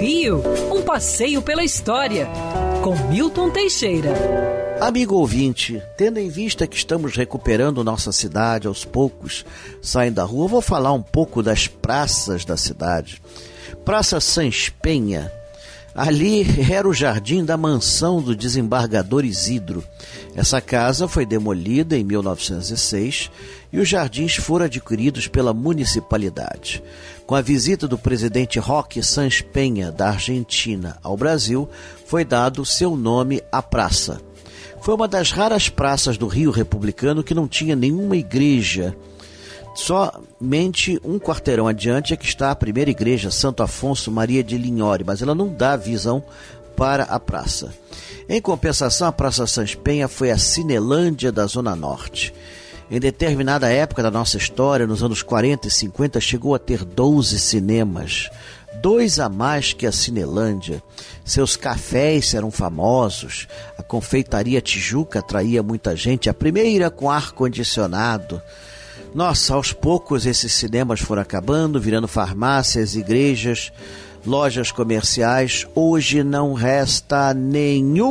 Rio, um passeio pela história, com Milton Teixeira. Amigo ouvinte, tendo em vista que estamos recuperando nossa cidade aos poucos, saindo da rua, vou falar um pouco das praças da cidade. Praça Sans Penha, Ali era o jardim da mansão do desembargador Isidro. Essa casa foi demolida em 1906 e os jardins foram adquiridos pela municipalidade. Com a visita do presidente Roque Sans Penha, da Argentina, ao Brasil, foi dado seu nome à praça. Foi uma das raras praças do Rio Republicano que não tinha nenhuma igreja Somente um quarteirão adiante é que está a primeira igreja, Santo Afonso Maria de Linhore, mas ela não dá visão para a praça. Em compensação, a Praça Sans Penha foi a Cinelândia da Zona Norte. Em determinada época da nossa história, nos anos 40 e 50, chegou a ter 12 cinemas, dois a mais que a Cinelândia. Seus cafés eram famosos, a confeitaria Tijuca atraía muita gente, a primeira com ar-condicionado. Nossa, aos poucos esses cinemas foram acabando, virando farmácias, igrejas, lojas comerciais. Hoje não resta nenhum,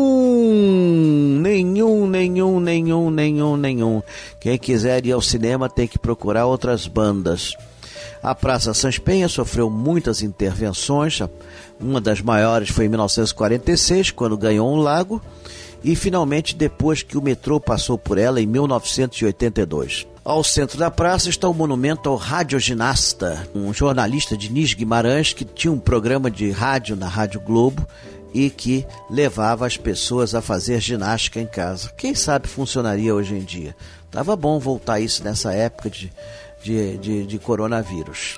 nenhum, nenhum, nenhum, nenhum, nenhum. Quem quiser ir ao cinema tem que procurar outras bandas. A Praça Sans Penha sofreu muitas intervenções. Uma das maiores foi em 1946, quando ganhou um lago, e finalmente depois que o metrô passou por ela em 1982. Ao centro da praça está o monumento ao radioginasta, um jornalista de Nis Guimarães que tinha um programa de rádio na Rádio Globo e que levava as pessoas a fazer ginástica em casa. Quem sabe funcionaria hoje em dia? Tava bom voltar isso nessa época de, de, de, de coronavírus.